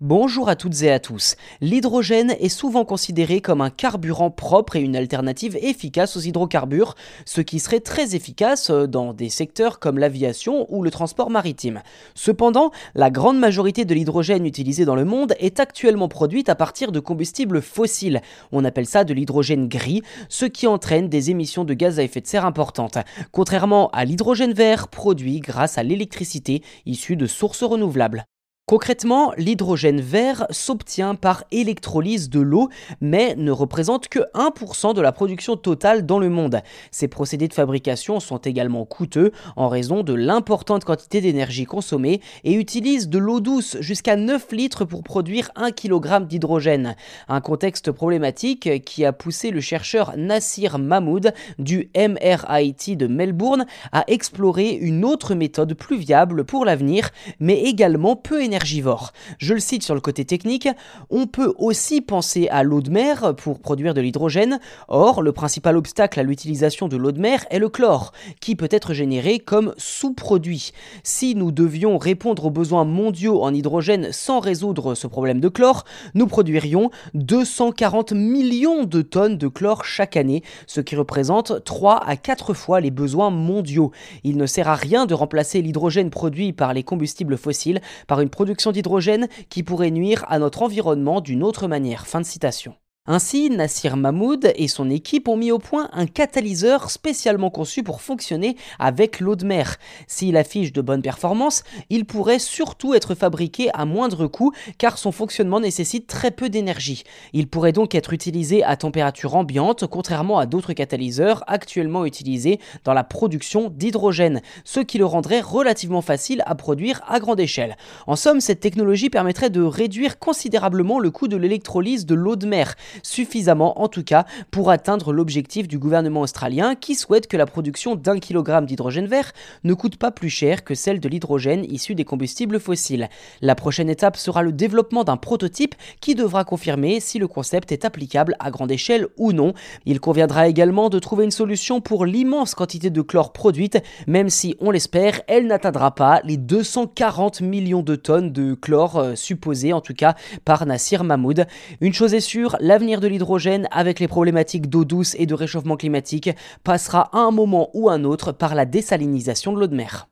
Bonjour à toutes et à tous. L'hydrogène est souvent considéré comme un carburant propre et une alternative efficace aux hydrocarbures, ce qui serait très efficace dans des secteurs comme l'aviation ou le transport maritime. Cependant, la grande majorité de l'hydrogène utilisé dans le monde est actuellement produite à partir de combustibles fossiles. On appelle ça de l'hydrogène gris, ce qui entraîne des émissions de gaz à effet de serre importantes, contrairement à l'hydrogène vert produit grâce à l'électricité issue de sources renouvelables. Concrètement, l'hydrogène vert s'obtient par électrolyse de l'eau, mais ne représente que 1% de la production totale dans le monde. Ces procédés de fabrication sont également coûteux en raison de l'importante quantité d'énergie consommée et utilisent de l'eau douce jusqu'à 9 litres pour produire 1 kg d'hydrogène. Un contexte problématique qui a poussé le chercheur Nassir Mahmoud du MRIT de Melbourne à explorer une autre méthode plus viable pour l'avenir, mais également peu énergétique je le cite sur le côté technique, on peut aussi penser à l'eau de mer pour produire de l'hydrogène. Or, le principal obstacle à l'utilisation de l'eau de mer est le chlore, qui peut être généré comme sous-produit. Si nous devions répondre aux besoins mondiaux en hydrogène sans résoudre ce problème de chlore, nous produirions 240 millions de tonnes de chlore chaque année, ce qui représente 3 à 4 fois les besoins mondiaux. Il ne sert à rien de remplacer l'hydrogène produit par les combustibles fossiles par une production production d'hydrogène qui pourrait nuire à notre environnement d'une autre manière. Fin de citation. Ainsi, Nassir Mahmoud et son équipe ont mis au point un catalyseur spécialement conçu pour fonctionner avec l'eau de mer. S'il affiche de bonnes performances, il pourrait surtout être fabriqué à moindre coût car son fonctionnement nécessite très peu d'énergie. Il pourrait donc être utilisé à température ambiante contrairement à d'autres catalyseurs actuellement utilisés dans la production d'hydrogène, ce qui le rendrait relativement facile à produire à grande échelle. En somme, cette technologie permettrait de réduire considérablement le coût de l'électrolyse de l'eau de mer suffisamment en tout cas pour atteindre l'objectif du gouvernement australien qui souhaite que la production d'un kilogramme d'hydrogène vert ne coûte pas plus cher que celle de l'hydrogène issu des combustibles fossiles. La prochaine étape sera le développement d'un prototype qui devra confirmer si le concept est applicable à grande échelle ou non. Il conviendra également de trouver une solution pour l'immense quantité de chlore produite, même si, on l'espère, elle n'atteindra pas les 240 millions de tonnes de chlore euh, supposées, en tout cas par Nassir Mahmoud. Une chose est sûre, l'avenir l'avenir de l'hydrogène avec les problématiques d'eau douce et de réchauffement climatique passera à un moment ou un autre par la désalinisation de l'eau de mer.